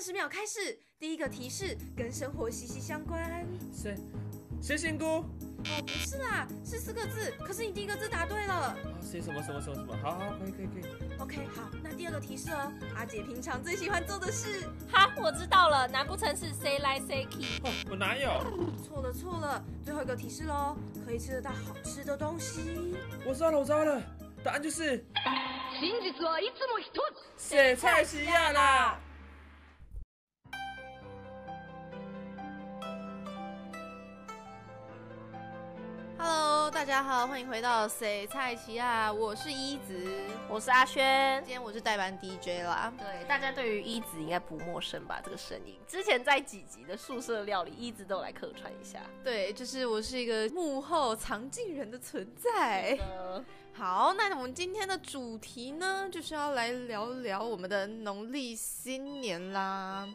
三十秒开始，第一个提示跟生活息息相关。谁？谁仙姑？哦，不是啦，是四个字。可是你第一个字答对了。啊，谁什么什么什么什么？好好，可以可以可以。 OK，好，那第二个提示哦，阿姐平常最喜欢做的事。哈，我知道了，难不成是谁来谁去？哦，我哪有？错了错了，最后一个提示喽，可以吃得到好吃的东西。我知道了，我知道了，答案就是真実はいつも一つ写菜西亚啦。 Hello，大家好，欢迎回到谁菜奇啊，我是一子，我是阿轩今。天我是代班 DJ 啦。对，大家对于一子应该不陌生吧？这个声音，之前在几集的宿舍料理，一直都有来客串一下。对，就是我是一个幕后藏镜人的存在。呃，好，那我们今天的主题呢，就是要来聊聊我们的农历新年啦。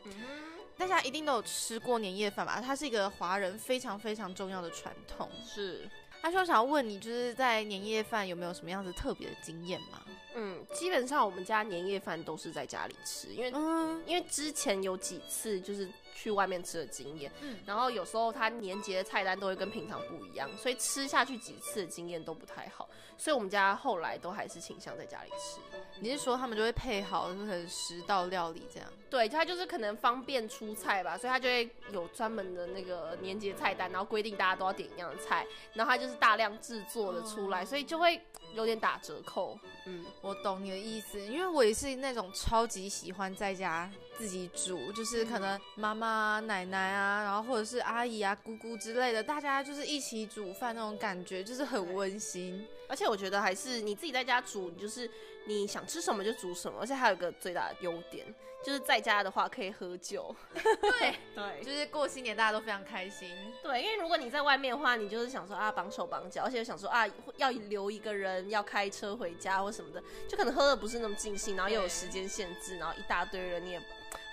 大家一定都有吃过年夜饭吧？它是一个华人非常非常重要的传统。是，阿修想要问你，就是在年夜饭有没有什么样子特别的经验吗？嗯，基本上我们家年夜饭都是在家里吃，因为嗯，因为之前有几次就是去外面吃的经验，嗯然后有时候他年节的菜单都会跟平常不一样，所以吃下去几次的经验都不太好，所以我们家后来都还是倾向在家里吃。你是说他们就会配好，就是可能十道料理这样？对，他就是可能方便出菜吧，所以他就会有专门的那个年节菜单，然后规定大家都要点一样的菜，然后他就是大量制作的出来，所以就会有点打折扣。嗯，我懂你的意思，因为我也是那种超级喜欢在家自己煮，就是可能妈妈啊、奶奶啊，然后或者是阿姨啊、姑姑之类的，大家就是一起煮饭那种感觉，就是很温馨。而且我觉得还是你自己在家煮，你就是你想吃什么就煮什么，而且还有一个最大的优点，就是在家的话可以喝酒。对，对就是过新年大家都非常开心。对，因为如果你在外面的话，你就是想说啊绑手绑脚，而且想说啊要留一个人要开车回家或什么的，就可能喝的不是那么尽兴，然后又有时间限制，然后一大堆人你也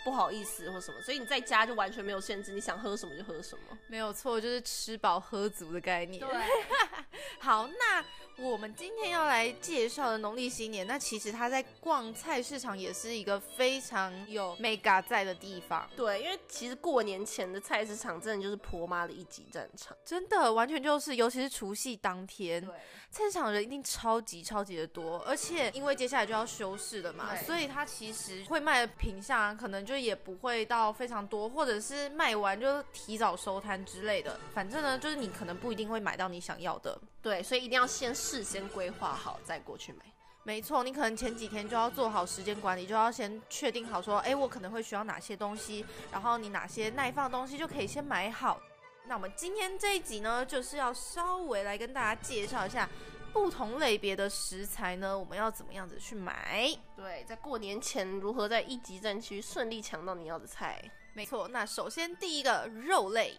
不好意思或什么，所以你在家就完全没有限制，你想喝什么就喝什么。没有错，就是吃饱喝足的概念。对，好，那我们今天要来介绍的农历新年，那其实它在逛菜市场也是一个非常有 mega 在的地方，对，因为其实过年前的菜市场真的就是婆妈的一级战场。真的完全就是，尤其是除夕当天，菜市场人一定超级超级的多，而且因为接下来就要休市了嘛，所以它其实会卖的品相可能就也不会到非常多，或者是卖完就提早收摊之类的。反正呢，就是你可能不一定会买到你想要的。对，所以一定要先事先规划好再过去买。没错，你可能前几天就要做好时间管理，就要先确定好说，哎，我可能会需要哪些东西，然后你哪些耐放的东西就可以先买好。那我们今天这一集呢，就是要稍微来跟大家介绍一下不同类别的食材呢，我们要怎么样子去买。对，在过年前如何在一级战区顺利抢到你要的菜？没错，那首先第一个肉类。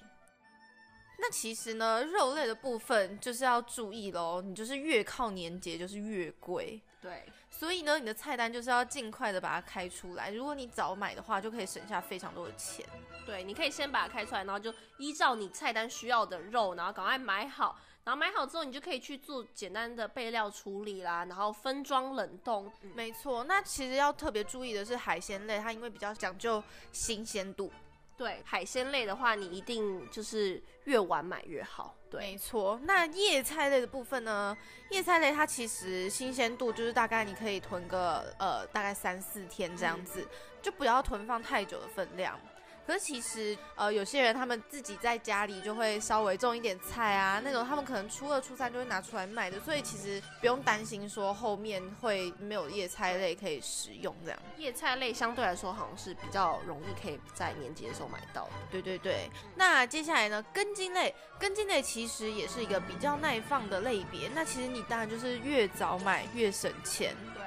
那其实呢，肉类的部分就是要注意喽，你就是越靠年节就是越贵。对，所以呢，你的菜单就是要尽快的把它开出来。如果你早买的话，就可以省下非常多的钱。对，你可以先把它开出来，然后就依照你菜单需要的肉，然后赶快买好。然后买好之后，你就可以去做简单的备料处理啦，然后分装冷冻。嗯没错，那其实要特别注意的是海鲜类，它因为比较讲究新鲜度。对，海鲜类的话，你一定就是越晚买越好。对，没错，那叶菜类的部分呢？叶菜类它其实新鲜度就是大概你可以囤个呃大概三四天这样子，就不要囤放太久的分量。可是其实，呃，有些人他们自己在家里就会稍微种一点菜啊，那种他们可能初二、初三就会拿出来卖的，所以其实不用担心说后面会没有叶菜类可以食用这样。叶菜类相对来说好像是比较容易可以在年节的时候买到的。对对对，那接下来呢，根茎类，根茎类其实也是一个比较耐放的类别。那其实你当然就是越早买越省钱，对，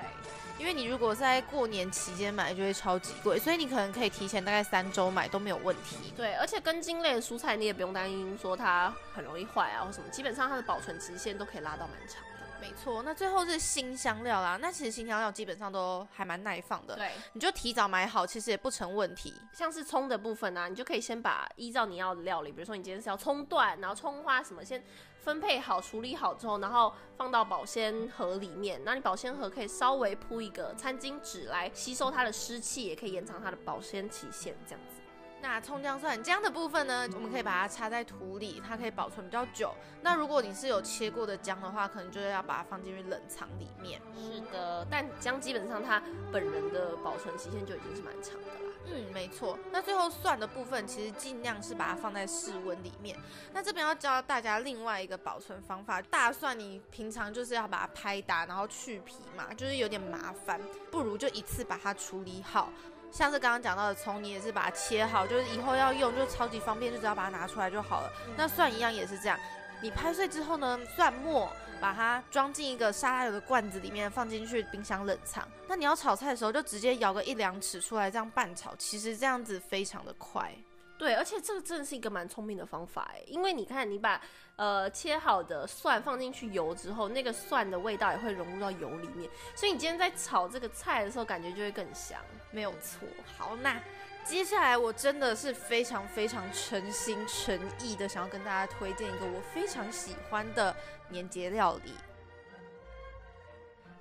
因为你如果在过年期间买就会超级贵，所以你可能可以提前大概三周买都没有问题。对，而且根茎类的蔬菜你也不用担心说它很容易坏啊或什么，基本上它的保存期限都可以拉到蛮长的。没错，那最后是新香料啦，那其实新香料基本上都还蛮耐放的，对，你就提早买好，其实也不成问题。像是葱的部分呢、你就可以先把依照你要的料理，比如说你今天是要葱段，然后葱花什么，先分配好、处理好之后，然后放到保鲜盒里面。那你保鲜盒可以稍微铺一个餐巾纸来吸收它的湿气，也可以延长它的保鲜期限，这样子。那葱姜蒜姜的部分呢，我们可以把它插在土里，它可以保存比较久。那如果你是有切过的姜的话，可能就是要把它放进去冷藏里面。是的，但姜基本上它本人的保存期限就已经是蛮长的啦。嗯，没错。那最后蒜的部分，其实尽量是把它放在室温里面。那这边要教大家另外一个保存方法，大蒜你平常就是要把它拍打，然后去皮嘛，就是有点麻烦，不如就一次把它处理好。像是刚刚讲到的葱，你也是把它切好，就是以后要用就超级方便，就只要把它拿出来就好了。那蒜一样也是这样，你拍碎之后呢，蒜末把它装进一个沙拉油的罐子里面，放进去冰箱冷藏。那你要炒菜的时候，就直接舀个一两匙出来，这样拌炒，其实这样子非常的快。对，而且这个真的是一个蛮聪明的方法哎，因为你看，你把呃切好的蒜放进去油之后，那个蒜的味道也会融入到油里面，所以你今天在炒这个菜的时候，感觉就会更香。没有错。好，那接下来我真的是非常非常诚心诚意的想要跟大家推荐一个我非常喜欢的年节料理，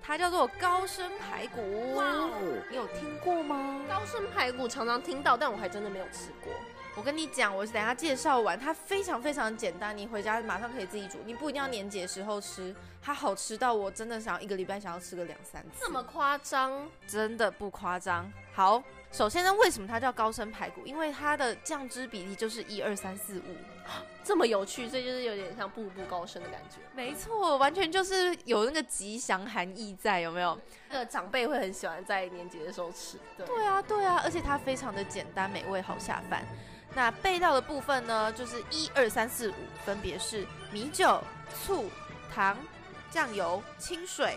它叫做高升排骨。哇哦你有听过吗？高升排骨常常听到，但我还真的没有吃过。我跟你讲，我等下介绍完，它非常非常简单，你回家马上可以自己煮，你不一定要年节时候吃，它好吃到我真的想要一个礼拜想要吃个两三次，这么夸张？真的不夸张。好，首先呢，为什么它叫高升排骨？因为它的酱汁比例就是一二三四五，这么有趣，所以就是有点像步步高升的感觉。没错，完全就是有那个吉祥含义在，有没有？那个长辈会很喜欢在年节的时候吃。对，对啊，对啊，而且它非常的简单美味，好下饭。那备料的部分呢，就是一二三四五，分别是米酒、醋、糖、酱油、清水。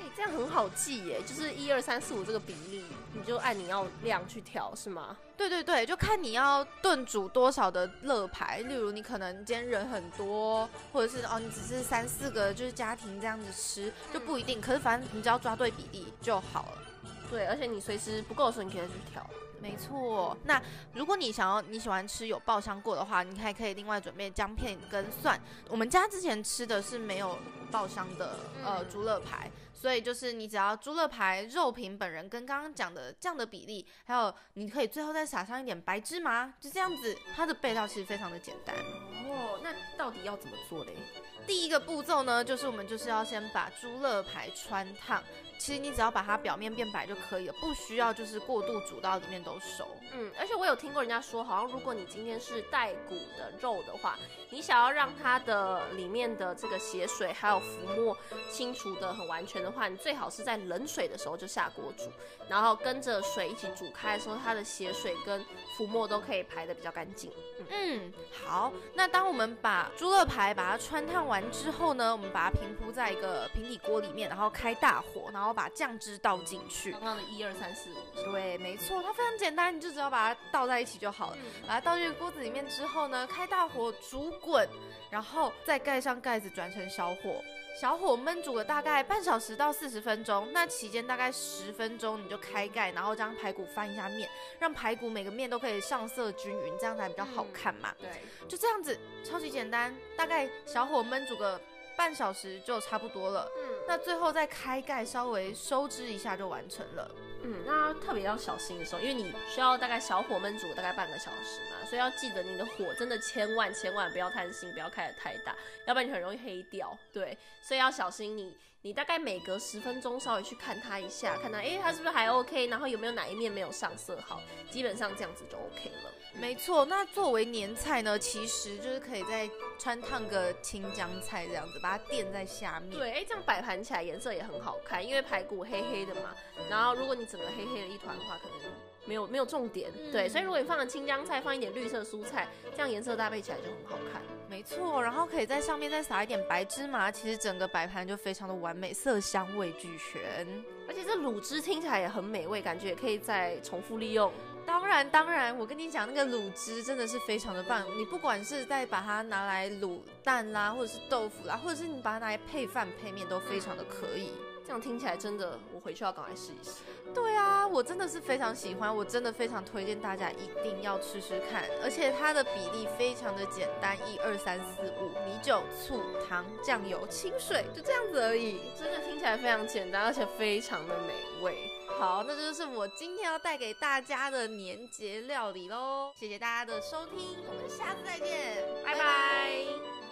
哎、这样很好记耶，就是一二三四五这个比例，你就按你要量去调，是吗？对对对，就看你要炖煮多少的乐牌，例如你可能今天人很多，或者是哦你只是三四个就是家庭这样子吃就不一定，可是反正你只要抓对比例就好了。对，而且你随时不够的时候，你可以再去调。没错，那如果你想要你喜欢吃有爆香过的话，你还可以另外准备姜片跟蒜。我们家之前吃的是没有爆香的呃猪肋排，所以就是你只要猪肋排肉品本人跟刚刚讲的酱的比例，还有你可以最后再撒上一点白芝麻，就这样子，它的备料其实非常的简单。哦，那到底要怎么做嘞？第一个步骤呢，就是我们就是要先把猪肋排穿烫。其实你只要把它表面变白就可以了，不需要就是过度煮到里面都熟。嗯，而且我有听过人家说，好像如果你今天是带骨的肉的话，你想要让它的里面的这个血水还有浮沫清除的很完全的话，你最好是在冷水的时候就下锅煮，然后跟着水一起煮开的时候，它的血水跟浮沫都可以排的比较干净。嗯，好。那当我们把猪肋排把它穿烫完之后呢，我们把它平铺在一个平底锅里面，然后开大火，然后把酱汁倒进去。刚刚的一二三四五，对，没错，它非常简单，你就只要把它倒在一起就好了。嗯把它倒进锅子里面之后呢，开大火煮滚，然后再盖上盖子，转成小火。小火焖煮个大概半小时到四十分钟，那期间大概十分钟你就开盖，然后将排骨翻一下面，让排骨每个面都可以上色均匀，这样才比较好看嘛。对，就这样子，超级简单，大概小火焖煮个半小时就差不多了。嗯那最后再开盖，稍微收汁一下就完成了。嗯，那特别要小心的时候，因为你需要大概小火焖煮大概半个小时嘛，所以要记得你的火真的千万千万不要贪心，不要开得太大，要不然你很容易黑掉。对，所以要小心你，你大概每隔十分钟稍微去看它一下，看它诶它是不是还 OK，然后有没有哪一面没有上色好，基本上这样子就 OK 了。没错，那作为年菜呢，其实就是可以再穿烫个青江菜这样子，把它垫在下面。对，哎，这样摆盘起来颜色也很好看，因为排骨黑黑的嘛。然后如果你整个黑黑的一团的话，可能没有没有重点。对，所以如果你放了青江菜，放一点绿色蔬菜，这样颜色搭配起来就很好看。没错，然后可以在上面再撒一点白芝麻，其实整个摆盘就非常的完美，色香味俱全。而且这卤汁听起来也很美味，感觉也可以再重复利用。当然，当然，我跟你讲，那个卤汁真的是非常的棒。你不管是在把它拿来卤蛋啦，或者是豆腐啦，或者是你把它拿来配饭配面，都非常的可以。这样听起来真的，我回去要赶快试一试。对啊，我真的是非常喜欢，我真的非常推荐大家一定要吃吃看。而且它的比例非常的简单，一二三四五，米酒、醋、糖、酱油、清水，就这样子而已。真的听起来非常简单，而且非常的美味。好，那就是我今天要带给大家的年节料理喽。谢谢大家的收听，我们下次再见，拜拜